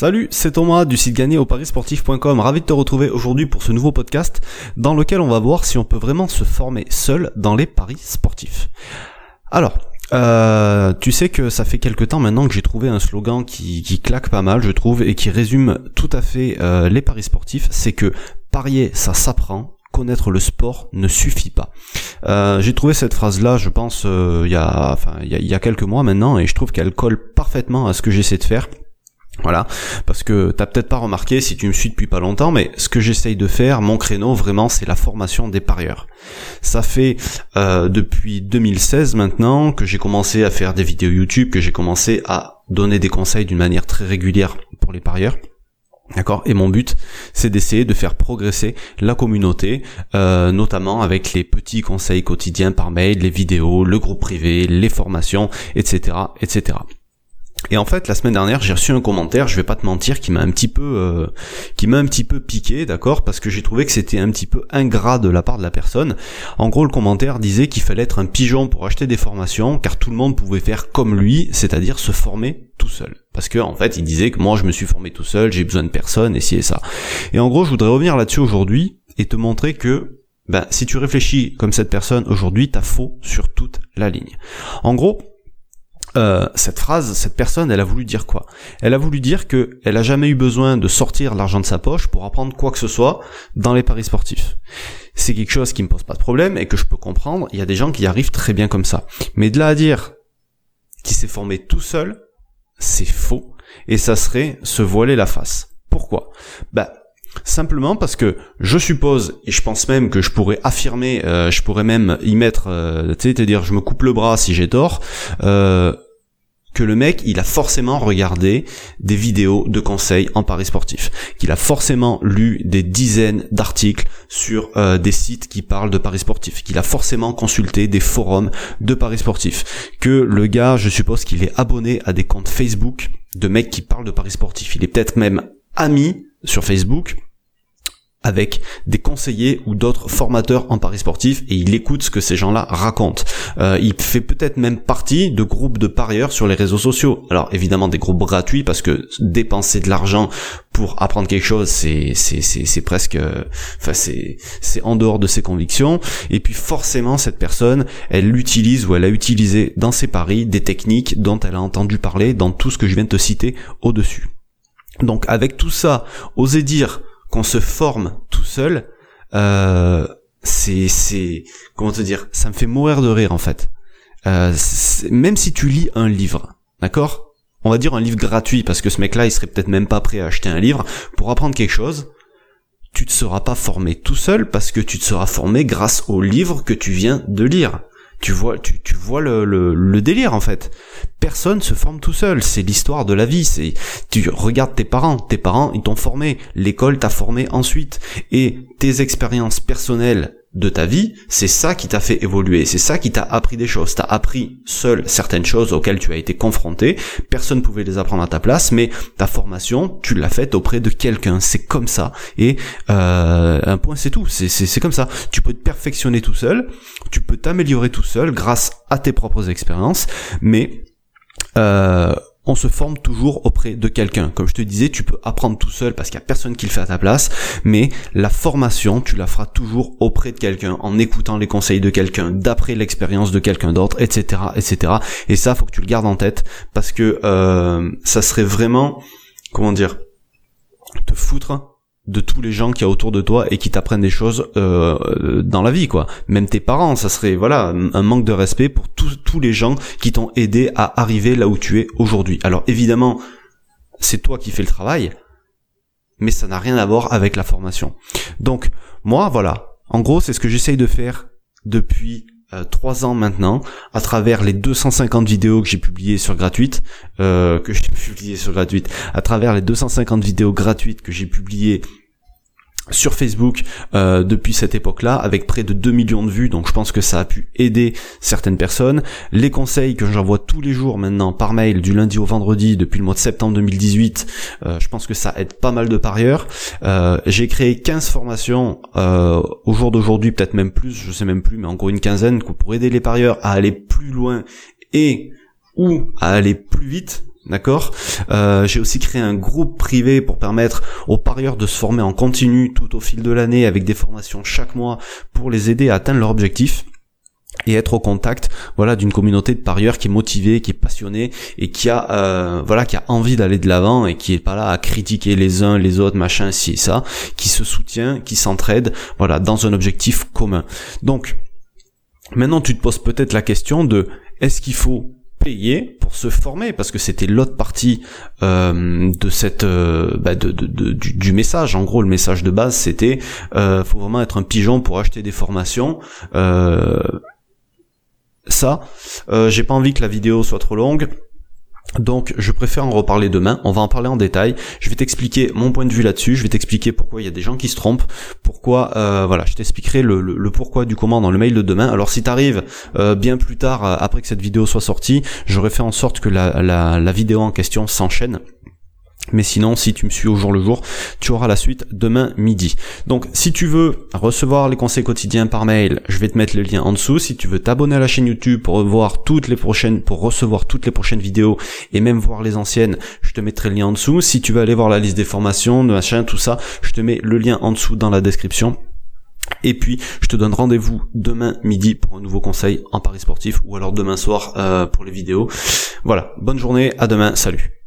Salut, c'est Thomas du site gagné au parisportif.com. Ravi de te retrouver aujourd'hui pour ce nouveau podcast dans lequel on va voir si on peut vraiment se former seul dans les paris sportifs. Alors, euh, tu sais que ça fait quelque temps maintenant que j'ai trouvé un slogan qui, claque pas mal, je trouve, et qui résume tout à fait euh, les paris sportifs. C'est que parier, ça s'apprend, connaître le sport ne suffit pas. Euh, j'ai trouvé cette phrase-là, je pense, il y a, enfin, il y a quelques mois maintenant, et je trouve qu'elle colle parfaitement à ce que j'essaie de faire. Voilà, parce que t'as peut-être pas remarqué si tu me suis depuis pas longtemps, mais ce que j'essaye de faire, mon créneau vraiment, c'est la formation des parieurs. Ça fait euh, depuis 2016 maintenant que j'ai commencé à faire des vidéos YouTube, que j'ai commencé à donner des conseils d'une manière très régulière pour les parieurs. D'accord? Et mon but, c'est d'essayer de faire progresser la communauté, euh, notamment avec les petits conseils quotidiens par mail, les vidéos, le groupe privé, les formations, etc., etc. Et en fait, la semaine dernière, j'ai reçu un commentaire, je vais pas te mentir, qui m'a un petit peu, euh, qui m'a un petit peu piqué, d'accord, parce que j'ai trouvé que c'était un petit peu ingrat de la part de la personne. En gros, le commentaire disait qu'il fallait être un pigeon pour acheter des formations, car tout le monde pouvait faire comme lui, c'est-à-dire se former tout seul. Parce que en fait, il disait que moi, je me suis formé tout seul, j'ai besoin de personne, et ci et ça. Et en gros, je voudrais revenir là-dessus aujourd'hui et te montrer que ben, si tu réfléchis comme cette personne aujourd'hui, t'as faux sur toute la ligne. En gros, euh, cette phrase, cette personne, elle a voulu dire quoi? Elle a voulu dire que elle a jamais eu besoin de sortir l'argent de sa poche pour apprendre quoi que ce soit dans les paris sportifs. C'est quelque chose qui me pose pas de problème et que je peux comprendre. Il y a des gens qui arrivent très bien comme ça. Mais de là à dire qu'il s'est formé tout seul, c'est faux et ça serait se voiler la face. Pourquoi? Bah Simplement parce que je suppose, et je pense même que je pourrais affirmer, euh, je pourrais même y mettre, euh, tu sais, dire je me coupe le bras si j'ai tort, euh, que le mec, il a forcément regardé des vidéos de conseils en paris sportif, qu'il a forcément lu des dizaines d'articles sur des sites qui parlent de paris sportif, qu'il a forcément consulté des forums de paris sportif, que le gars, je suppose qu'il est abonné à des comptes Facebook de mecs qui parlent de paris sportif, il est peut-être même ami sur Facebook avec des conseillers ou d'autres formateurs en paris sportif et il écoute ce que ces gens-là racontent. Euh, il fait peut-être même partie de groupes de parieurs sur les réseaux sociaux. Alors évidemment des groupes gratuits parce que dépenser de l'argent pour apprendre quelque chose, c'est c'est c'est presque, enfin c'est c'est en dehors de ses convictions. Et puis forcément cette personne, elle utilise ou elle a utilisé dans ses paris des techniques dont elle a entendu parler dans tout ce que je viens de te citer au-dessus. Donc avec tout ça, oser dire qu'on se forme tout seul, euh, c'est c'est comment te dire, ça me fait mourir de rire en fait. Euh, même si tu lis un livre, d'accord? On va dire un livre gratuit parce que ce mec-là, il serait peut-être même pas prêt à acheter un livre pour apprendre quelque chose. Tu te seras pas formé tout seul parce que tu te seras formé grâce au livre que tu viens de lire tu vois, tu, tu vois le, le, délire en fait. Personne se forme tout seul. C'est l'histoire de la vie. C'est tu regardes tes parents. Tes parents ils t'ont formé. L'école t'a formé ensuite. Et tes expériences personnelles de ta vie, c'est ça qui t'a fait évoluer, c'est ça qui t'a appris des choses. T'as appris seul certaines choses auxquelles tu as été confronté, personne ne pouvait les apprendre à ta place, mais ta formation, tu l'as faite auprès de quelqu'un. C'est comme ça. Et euh, un point, c'est tout. C'est comme ça. Tu peux te perfectionner tout seul, tu peux t'améliorer tout seul grâce à tes propres expériences, mais euh, on se forme toujours auprès de quelqu'un. Comme je te disais, tu peux apprendre tout seul parce qu'il n'y a personne qui le fait à ta place, mais la formation, tu la feras toujours auprès de quelqu'un, en écoutant les conseils de quelqu'un, d'après l'expérience de quelqu'un d'autre, etc., etc. Et ça, faut que tu le gardes en tête parce que euh, ça serait vraiment, comment dire, te foutre de tous les gens qui a autour de toi et qui t'apprennent des choses euh, dans la vie quoi. Même tes parents ça serait voilà un manque de respect pour tous les gens qui t'ont aidé à arriver là où tu es aujourd'hui. Alors évidemment c'est toi qui fais le travail mais ça n'a rien à voir avec la formation. Donc moi voilà. En gros c'est ce que j'essaye de faire depuis trois ans maintenant, à travers les 250 vidéos que j'ai publiées sur gratuite, euh, que j'ai publiées sur gratuite, à travers les 250 vidéos gratuites que j'ai publiées sur Facebook euh, depuis cette époque-là avec près de 2 millions de vues. Donc je pense que ça a pu aider certaines personnes. Les conseils que j'envoie tous les jours maintenant par mail du lundi au vendredi depuis le mois de septembre 2018 euh, je pense que ça aide pas mal de parieurs. Euh, j'ai créé 15 formations au jour d'aujourd'hui peut-être même plus je sais même plus mais encore une quinzaine pour aider les parieurs à aller plus loin et ou à aller plus vite D'accord euh, J'ai aussi créé un groupe privé pour permettre aux parieurs de se former en continu tout au fil de l'année avec des formations chaque mois pour les aider à atteindre leur objectif et être au contact voilà d'une communauté de parieurs qui est motivée, qui est passionnée et qui a euh, voilà qui a envie d'aller de l'avant et qui est pas là à critiquer les uns les autres machin ci et ça, qui se soutient, qui s'entraide voilà dans un objectif commun. Donc maintenant tu te poses peut-être la question de est-ce qu'il faut payer pour se former parce que c'était l'autre partie euh, de cette euh, bah du, du, message en gros le message de base c'était euh, faut vraiment être un pigeon pour acheter des formations euh, ça. Euh, j'ai pas envie que la vidéo soit trop longue. Donc je préfère en reparler demain, on va en parler en détail, je vais t'expliquer mon point de vue là-dessus, je vais t'expliquer pourquoi il y a des gens qui se trompent, pourquoi, euh, voilà, je t'expliquerai le, pourquoi du comment dans le mail de demain. Alors si t'arrives euh, bien plus tard, après que cette vidéo soit sortie, j'aurais fait en sorte que la vidéo en question s'enchaîne mais sinon, si tu me suis au jour le jour, tu auras la suite demain midi. Donc, si tu veux recevoir les conseils quotidiens par mail, je vais te mettre le lien en dessous. Si tu veux t'abonner à la chaîne YouTube pour voir toutes les prochaines, pour recevoir toutes les prochaines vidéos et même voir les anciennes, je te mettrai le lien en dessous. Si tu veux aller voir la liste des formations, de machin, tout ça, je te mets le lien en dessous dans la description. Et puis, je te donne rendez-vous demain midi pour un nouveau conseil en Paris sportif ou alors demain soir euh, pour les vidéos. Voilà, bonne journée, à demain, salut.